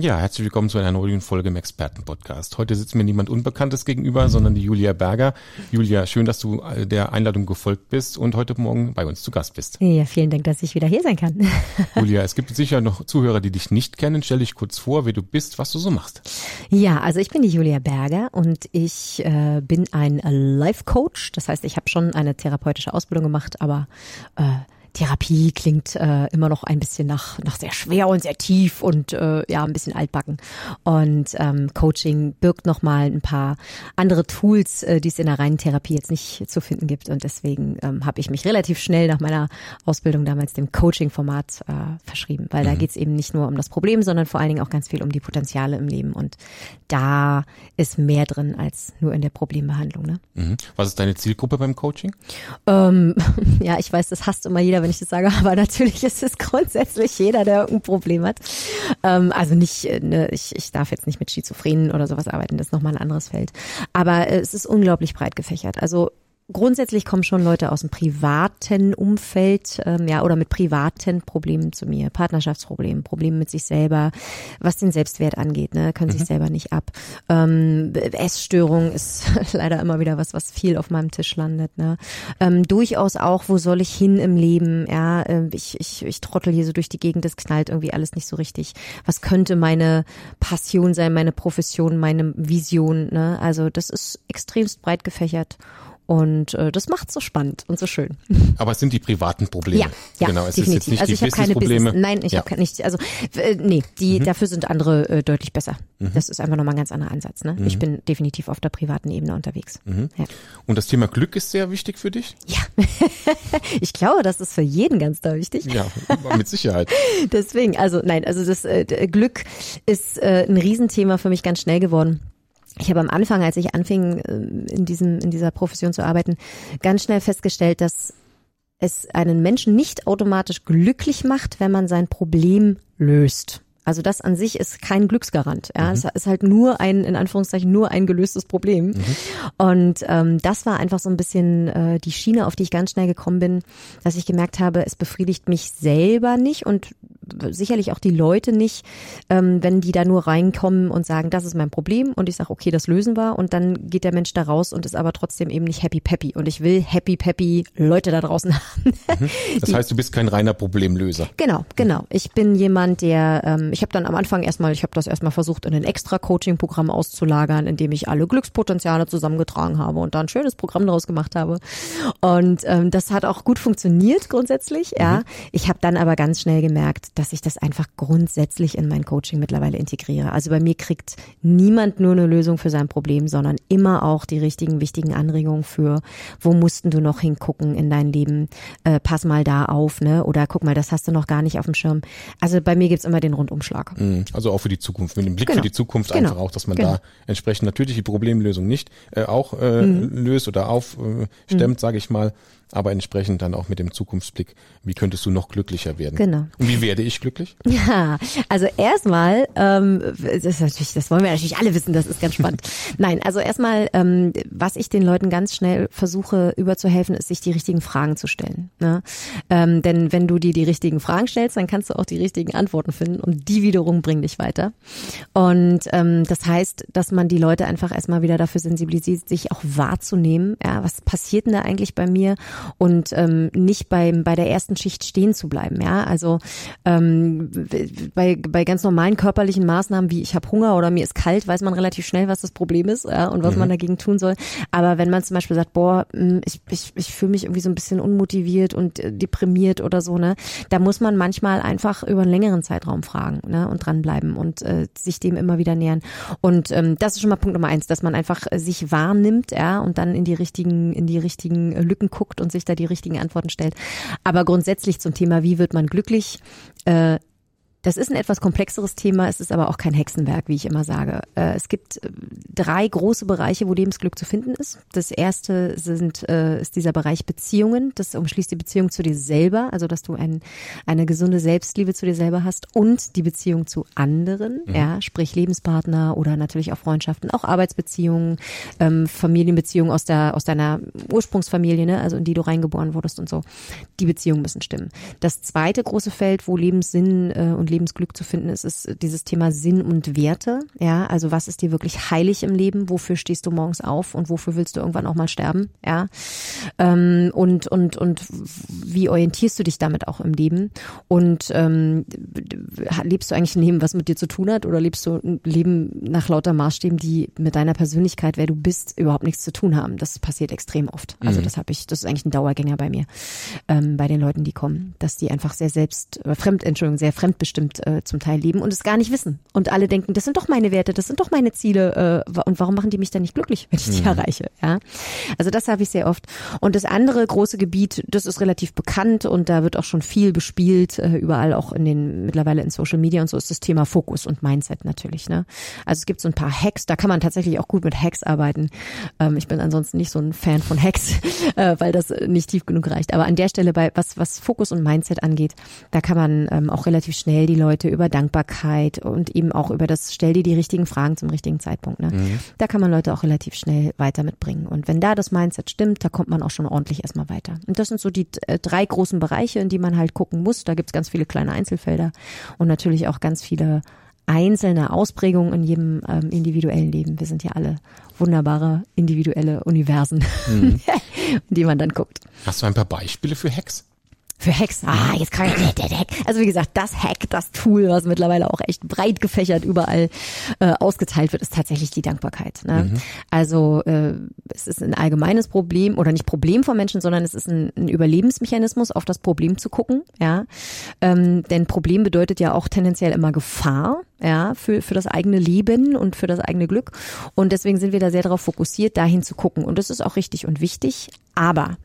Ja, herzlich willkommen zu einer neuen Folge im Expertenpodcast. Heute sitzt mir niemand Unbekanntes gegenüber, sondern die Julia Berger. Julia, schön, dass du äh, der Einladung gefolgt bist und heute Morgen bei uns zu Gast bist. Ja, vielen Dank, dass ich wieder hier sein kann. Julia, es gibt sicher noch Zuhörer, die dich nicht kennen. Stell dich kurz vor, wer du bist, was du so machst. Ja, also ich bin die Julia Berger und ich äh, bin ein Life Coach. Das heißt, ich habe schon eine therapeutische Ausbildung gemacht, aber äh, Therapie klingt äh, immer noch ein bisschen nach, nach sehr schwer und sehr tief und äh, ja, ein bisschen altbacken. Und ähm, Coaching birgt nochmal ein paar andere Tools, äh, die es in der reinen Therapie jetzt nicht zu finden gibt. Und deswegen ähm, habe ich mich relativ schnell nach meiner Ausbildung damals dem Coaching-Format äh, verschrieben, weil mhm. da geht es eben nicht nur um das Problem, sondern vor allen Dingen auch ganz viel um die Potenziale im Leben. Und da ist mehr drin als nur in der Problembehandlung. Ne? Mhm. Was ist deine Zielgruppe beim Coaching? Ähm, ja, ich weiß, das hasst immer jeder, wenn ich das sage, aber natürlich ist es grundsätzlich jeder, der irgendein Problem hat. Ähm, also nicht, äh, ne, ich, ich darf jetzt nicht mit Schizophrenen oder sowas arbeiten, das ist nochmal ein anderes Feld. Aber äh, es ist unglaublich breit gefächert. Also grundsätzlich kommen schon Leute aus dem privaten Umfeld, ähm, ja, oder mit privaten Problemen zu mir, Partnerschaftsproblemen, Problemen mit sich selber, was den Selbstwert angeht, ne, können mhm. sich selber nicht ab. Ähm, Essstörung ist leider immer wieder was, was viel auf meinem Tisch landet, ne. Ähm, durchaus auch, wo soll ich hin im Leben, ja, äh, ich, ich, ich trottel hier so durch die Gegend, das knallt irgendwie alles nicht so richtig. Was könnte meine Passion sein, meine Profession, meine Vision, ne, also das ist extremst breit gefächert. Und äh, das macht so spannend und so schön. Aber es sind die privaten Probleme. Ja, ja genau. Es definitiv. ist jetzt nicht also die ich habe keine. Business. Nein, ich Ja. habe nicht. Also äh, nee, die Mhm. dafür sind andere äh, deutlich besser. Das ist einfach nochmal ein ganz anderer Ansatz. Ne? Mhm. Ich bin definitiv auf der privaten Ebene unterwegs. Ja. Und das Thema Glück ist sehr wichtig für dich? ja. ich glaube, das ist für jeden ganz da wichtig. Ja, mit Sicherheit. Deswegen, also nein, also das äh, Glück ist äh, ein Riesenthema für mich ganz schnell geworden. Ich habe am Anfang, als ich anfing, ähm, in diesem, in dieser Profession zu arbeiten, ganz schnell festgestellt, dass es einen Menschen nicht automatisch glücklich macht, wenn man sein Problem löst. Also das an sich ist kein Glücksgarant. Ja, es ist halt nur ein, in Anführungszeichen, nur ein gelöstes Problem. Und ähm, das war einfach so ein bisschen äh, die Schiene, auf die ich ganz schnell gekommen bin, dass ich gemerkt habe, es befriedigt mich selber nicht und sicherlich auch die Leute nicht, ähm, wenn die da nur reinkommen und sagen, das ist mein Problem und ich sage, okay, das lösen wir und dann geht der Mensch da raus und ist aber trotzdem eben nicht happy peppy und ich will happy peppy Leute da draußen haben. Das heißt, du bist kein reiner Problemlöser. Genau, genau. Ich bin jemand, der, ähm, ich habe dann am Anfang erstmal, ich habe das erstmal versucht, in ein extra Coaching-Programm auszulagern, in dem ich alle Glückspotenziale zusammengetragen habe und da ein schönes Programm daraus gemacht habe. Und ähm, das hat auch gut funktioniert grundsätzlich, ja. Ich habe dann aber ganz schnell gemerkt, dass ich das einfach grundsätzlich in mein Coaching mittlerweile integriere. Also bei mir kriegt niemand nur eine Lösung für sein Problem, sondern immer auch die richtigen, wichtigen Anregungen für, wo mussten du noch hingucken in dein Leben, äh, pass mal da auf, ne? Oder guck mal, das hast du noch gar nicht auf dem Schirm. Also bei mir gibt's immer den Rundumschlag. Mhm. Also auch für die Zukunft, mit dem Blick Genau. für die Zukunft Genau. einfach auch, dass man Genau. da entsprechend natürlich die Problemlösung nicht äh, auch äh, Mhm. löst oder aufstemmt, äh, stemmt, sage ich mal, aber entsprechend dann auch mit dem Zukunftsblick, wie könntest du noch glücklicher werden? Genau. Und wie werde ich glücklich? Ja, also erstmal, ähm, das, ist natürlich, das wollen wir natürlich alle wissen, das ist ganz spannend. Nein, also erstmal, ähm, was ich den Leuten ganz schnell versuche überzuhelfen, ist, sich die richtigen Fragen zu stellen. Ne? Ähm, denn wenn du dir die richtigen Fragen stellst, dann kannst du auch die richtigen Antworten finden und die wiederum bringen dich weiter. Und ähm, das heißt, dass man die Leute einfach erstmal wieder dafür sensibilisiert, sich auch wahrzunehmen. Ja, was passiert denn da eigentlich bei mir? Und ähm, nicht beim bei der ersten Schicht stehen zu bleiben. Ja, also ähm, bei, bei ganz normalen körperlichen Maßnahmen wie ich habe Hunger oder mir ist kalt, weiß man relativ schnell, was das Problem ist ja, und was man dagegen tun soll. Aber wenn man zum Beispiel sagt, boah, mh, ich, ich, ich fühle mich irgendwie so ein bisschen unmotiviert und äh, deprimiert oder so, ne, da muss man manchmal einfach über einen längeren Zeitraum fragen ne, und dranbleiben und äh, sich dem immer wieder nähern. Und ähm, das ist schon mal Punkt Nummer eins, dass man einfach äh, sich wahrnimmt, ja, und dann in die richtigen, in die richtigen äh, Lücken guckt und sich da die richtigen Antworten stellt. Aber grundsätzlich zum Thema, wie wird man glücklich? Äh, Das ist ein etwas komplexeres Thema, es ist aber auch kein Hexenwerk, wie ich immer sage. Äh, es gibt äh, drei große Bereiche, wo Lebensglück zu finden ist. Das erste sind, äh, ist dieser Bereich Beziehungen. Das umschließt die Beziehung zu dir selber, also dass du ein, eine gesunde Selbstliebe zu dir selber hast und die Beziehung zu anderen, mhm. ja, sprich Lebenspartner oder natürlich auch Freundschaften, auch Arbeitsbeziehungen, ähm, Familienbeziehungen aus der aus deiner Ursprungsfamilie, ne, also in die du reingeboren wurdest und so. Die Beziehungen müssen stimmen. Das zweite große Feld, wo Lebenssinn äh, und Lebensglück zu finden ist, ist dieses Thema Sinn und Werte. Ja, also was ist dir wirklich heilig im Leben? Wofür stehst du morgens auf und wofür willst du irgendwann auch mal sterben? Ja, ähm, und und und wie orientierst du dich damit auch im Leben? Und ähm, lebst du eigentlich ein Leben, was mit dir zu tun hat, oder lebst du ein Leben nach lauter Maßstäben, die mit deiner Persönlichkeit, wer du bist, überhaupt nichts zu tun haben? Das passiert extrem oft. Also mhm. das habe ich, das ist eigentlich ein Dauergänger bei mir, ähm, bei den Leuten, die kommen, dass die einfach sehr selbst, äh, fremd, Entschuldigung, sehr fremdbestimmt fremdbestimmt äh, zum Teil leben und es gar nicht wissen. Und alle denken, das sind doch meine Werte, das sind doch meine Ziele. Äh, und warum machen die mich dann nicht glücklich, wenn ich die mhm. erreiche? Ja, also das habe ich sehr oft. Und das andere große Gebiet, das ist relativ bekannt und da wird auch schon viel bespielt, äh, überall auch in den mittlerweile in Social Media und so ist das Thema Fokus und Mindset natürlich. Ne? Also es gibt so ein paar Hacks, da kann man tatsächlich auch gut mit Hacks arbeiten. Ähm, ich bin ansonsten nicht so ein Fan von Hacks, äh, weil das nicht tief genug reicht. Aber an der Stelle bei was was Fokus und Mindset angeht, da kann man ähm, auch relativ schnell die Leute über Dankbarkeit und eben auch über das Stell dir die richtigen Fragen zum richtigen Zeitpunkt. Ne? Mhm. Da kann man Leute auch relativ schnell weiter mitbringen. Und wenn da das Mindset stimmt, da kommt man auch schon ordentlich erstmal weiter. Und das sind so die äh, drei großen Bereiche, in die man halt gucken muss. Da gibt's ganz viele kleine Einzelfelder und natürlich auch ganz viele einzelne Ausprägungen in jedem ähm, individuellen Leben. Wir sind ja alle wunderbare individuelle Universen, mhm. in die man dann guckt. Hast du ein paar Beispiele für Hacks? Für Hacks. Ah, jetzt kann ich. Also wie gesagt, das Hack, das Tool, was mittlerweile auch echt breit gefächert überall äh, ausgeteilt wird, ist tatsächlich die Dankbarkeit. Ne? Mhm. Also äh, es ist ein allgemeines Problem oder nicht Problem von Menschen, sondern es ist ein, ein Überlebensmechanismus, auf das Problem zu gucken. Ja, ähm, denn Problem bedeutet ja auch tendenziell immer Gefahr ja, für, für das eigene Leben und für das eigene Glück. Und deswegen sind wir da sehr darauf fokussiert, dahin zu gucken. Und das ist auch richtig und wichtig. Aber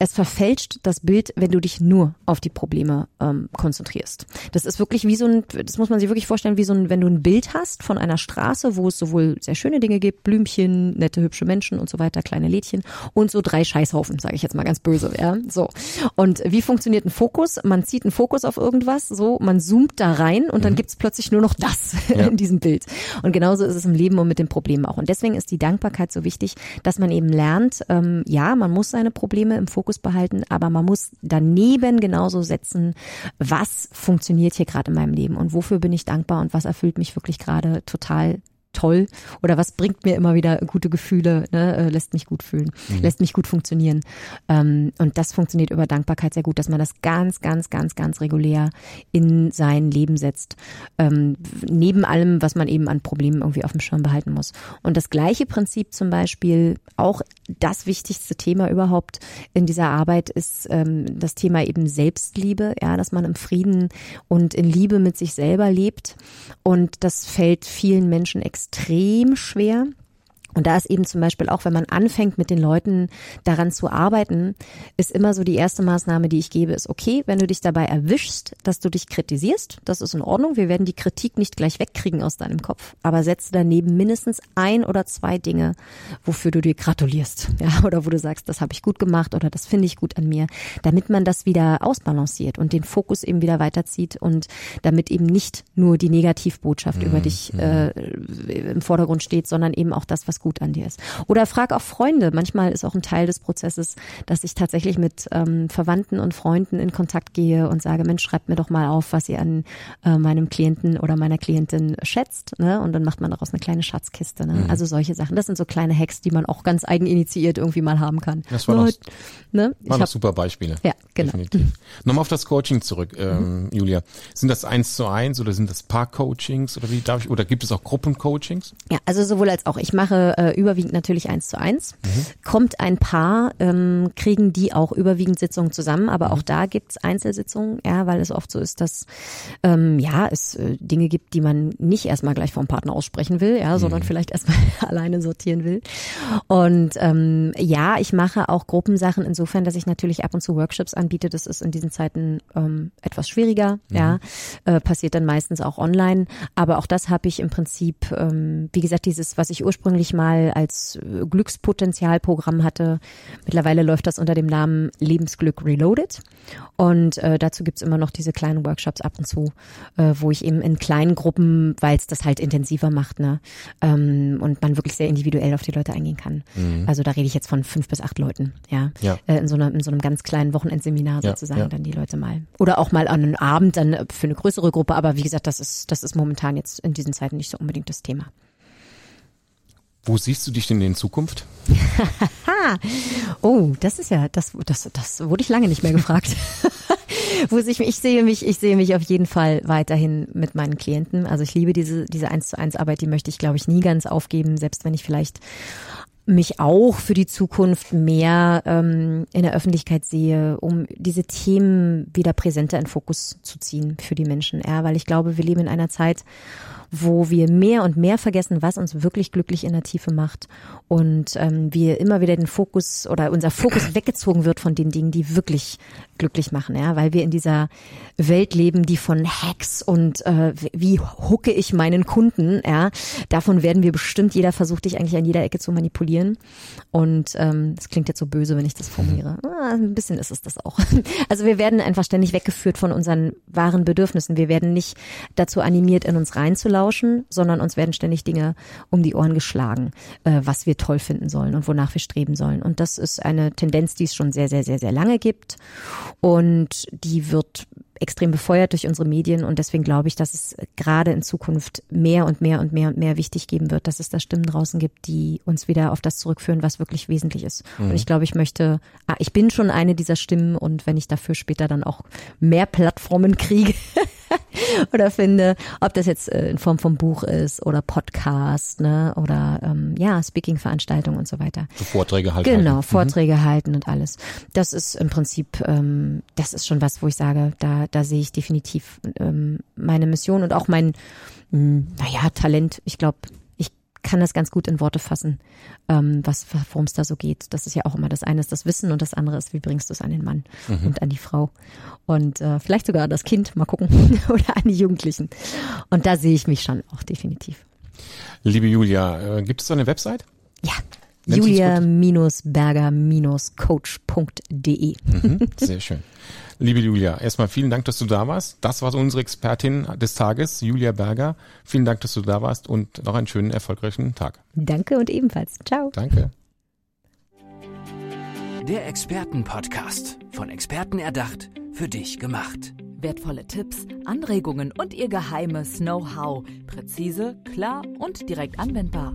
es verfälscht das Bild, wenn du dich nur auf die Probleme ähm, konzentrierst. Das ist wirklich wie so ein, das muss man sich wirklich vorstellen, wie so ein, wenn du ein Bild hast von einer Straße, wo es sowohl sehr schöne Dinge gibt, Blümchen, nette, hübsche Menschen und so weiter, kleine Lädchen und so drei Scheißhaufen, sage ich jetzt mal ganz böse, ja. So. Und wie funktioniert ein Fokus? Man zieht einen Fokus auf irgendwas, so, man zoomt da rein und dann mhm. gibt's plötzlich nur noch das ja. in diesem Bild. Und genauso ist es im Leben und mit den Problemen auch. Und deswegen ist die Dankbarkeit so wichtig, dass man eben lernt, ähm, ja, man muss seine Probleme im Fokus behalten, aber man muss daneben genauso setzen, was funktioniert hier gerade in meinem Leben und wofür bin ich dankbar und was erfüllt mich wirklich gerade total toll oder was bringt mir immer wieder gute Gefühle, ne, äh, lässt mich gut fühlen, mhm. lässt mich gut funktionieren. Ähm, und das funktioniert über Dankbarkeit sehr gut, dass man das ganz, ganz, ganz, ganz regulär in sein Leben setzt. Ähm, neben allem, was man eben an Problemen irgendwie auf dem Schirm behalten muss. Und das gleiche Prinzip zum Beispiel, auch das wichtigste Thema überhaupt in dieser Arbeit ist ähm, das Thema eben Selbstliebe, ja, dass man im Frieden und in Liebe mit sich selber lebt. Und das fällt vielen Menschen extrem extrem schwer. Und da ist eben zum Beispiel auch, wenn man anfängt, mit den Leuten daran zu arbeiten, ist immer so die erste Maßnahme, die ich gebe, ist okay, wenn du dich dabei erwischst, dass du dich kritisierst, das ist in Ordnung. Wir werden die Kritik nicht gleich wegkriegen aus deinem Kopf, aber setze daneben mindestens ein oder zwei Dinge, wofür du dir gratulierst, ja, oder wo du sagst, das habe ich gut gemacht oder das finde ich gut an mir, damit man das wieder ausbalanciert und den Fokus eben wieder weiterzieht und damit eben nicht nur die Negativbotschaft mhm. über dich äh, im Vordergrund steht, sondern eben auch das, was was gut an dir ist. Oder frag auch Freunde. Manchmal ist auch ein Teil des Prozesses, dass ich tatsächlich mit ähm, Verwandten und Freunden in Kontakt gehe und sage, Mensch, schreibt mir doch mal auf, was ihr an äh, meinem Klienten oder meiner Klientin schätzt. Ne? Und dann macht man daraus eine kleine Schatzkiste. Ne? Mhm. Also solche Sachen. Das sind so kleine Hacks, die man auch ganz eigeninitiiert irgendwie mal haben kann. Das war Nur, doch, ne? war hab, super Beispiele. Ja, genau. Definitiv. Mhm. Nochmal auf das Coaching zurück, ähm, mhm. Julia. Sind das eins zu eins oder sind das Paar-Coachings oder wie darf ich, oder gibt es auch Gruppencoachings? Ja, also sowohl als auch. Ich mache äh, überwiegend natürlich eins zu eins. Mhm. Kommt ein Paar, ähm, kriegen die auch überwiegend Sitzungen zusammen, aber mhm. auch da gibt's Einzelsitzungen, ja, weil es oft so ist, dass ähm, ja es äh, Dinge gibt, die man nicht erstmal gleich vom Partner aussprechen will, ja, sondern mhm. vielleicht erstmal alleine sortieren will. Und ähm, ja, ich mache auch Gruppensachen insofern, dass ich natürlich ab und zu Workshops anbiete. Das ist in diesen Zeiten ähm, etwas schwieriger, mhm. ja, äh, passiert dann meistens auch online. Aber auch das habe ich im Prinzip, ähm, wie gesagt, dieses, was ich ursprünglich mal als äh, Glückspotenzialprogramm hatte. Mittlerweile läuft das unter dem Namen Lebensglück Reloaded. Und äh, dazu gibt's immer noch diese kleinen Workshops ab und zu, äh, wo ich eben in kleinen Gruppen, weil es das halt intensiver macht, ne, ähm, und man wirklich sehr individuell auf die Leute eingehen kann. Mhm. Also da rede ich jetzt von fünf bis acht Leuten, ja, ja. Äh, in so einer in so einem ganz kleinen Wochenendseminar sozusagen ja, ja. dann die Leute mal oder auch mal an einem Abend dann für eine größere Gruppe. Aber wie gesagt, das ist das ist momentan jetzt in diesen Zeiten nicht so unbedingt das Thema. Wo siehst du dich denn in Zukunft? oh, das ist ja, das, das, das wurde ich lange nicht mehr gefragt. Wo ich, ich sehe mich, ich sehe mich auf jeden Fall weiterhin mit meinen Klienten. Also ich liebe diese, diese eins zu eins Arbeit, die möchte ich, glaube ich, nie ganz aufgeben, selbst wenn ich vielleicht mich auch für die Zukunft mehr ähm, in der Öffentlichkeit sehe, um diese Themen wieder präsenter in Fokus zu ziehen für die Menschen. Ja, weil ich glaube, wir leben in einer Zeit, wo wir mehr und mehr vergessen, was uns wirklich glücklich in der Tiefe macht und ähm, wir immer wieder den Fokus oder unser Fokus weggezogen wird von den Dingen, die wirklich glücklich machen, ja, weil wir in dieser Welt leben, die von Hacks und äh, wie hucke ich meinen Kunden, ja, davon werden wir bestimmt, jeder versucht dich eigentlich an jeder Ecke zu manipulieren und ähm, das klingt jetzt so böse, wenn ich das formuliere. Ah, ein bisschen ist es das auch. Also wir werden einfach ständig weggeführt von unseren wahren Bedürfnissen. Wir werden nicht dazu animiert, in uns reinzulauschen, sondern uns werden ständig Dinge um die Ohren geschlagen, äh, was wir toll finden sollen und wonach wir streben sollen. Und das ist eine Tendenz, die es schon sehr, sehr, sehr, sehr lange gibt. Und die wird extrem befeuert durch unsere Medien und deswegen glaube ich, dass es gerade in Zukunft mehr und mehr und mehr und mehr wichtig geben wird, dass es da Stimmen draußen gibt, die uns wieder auf das zurückführen, was wirklich wesentlich ist. Mhm. Und ich glaube, ich möchte, ah, ich bin schon eine dieser Stimmen und wenn ich dafür später dann auch mehr Plattformen kriege, oder finde, ob das jetzt äh, in Form von Buch ist oder Podcast, ne, oder ähm, ja, Speaking-Veranstaltungen und so weiter. So Vorträge halt. Genau, halten. Mhm. Vorträge mhm. halten und alles. Das ist im Prinzip, ähm, das ist schon was, wo ich sage, da, da sehe ich definitiv ähm, meine Mission und auch mein, mh, hm, naja, Talent. Ich glaube, kann das ganz gut in Worte fassen, ähm, was worum es da so geht. Das ist ja auch immer das eine ist das Wissen und das andere ist, wie bringst du es an den Mann mhm. und an die Frau und äh, vielleicht sogar an das Kind, mal gucken, oder an die Jugendlichen. Und da sehe ich mich schon auch definitiv. Liebe Julia, äh, gibt es so eine Website? Ja. Julia-berger-coach.de. Mhm, sehr schön. Liebe Julia, erstmal vielen Dank, dass du da warst. Das war unsere Expertin des Tages, Julia Berger. Vielen Dank, dass du da warst und noch einen schönen, erfolgreichen Tag. Danke und ebenfalls. Ciao. Danke. Der Expertenpodcast. Von Experten erdacht, für dich gemacht. Wertvolle Tipps, Anregungen und ihr geheimes Know-how. Präzise, klar und direkt anwendbar.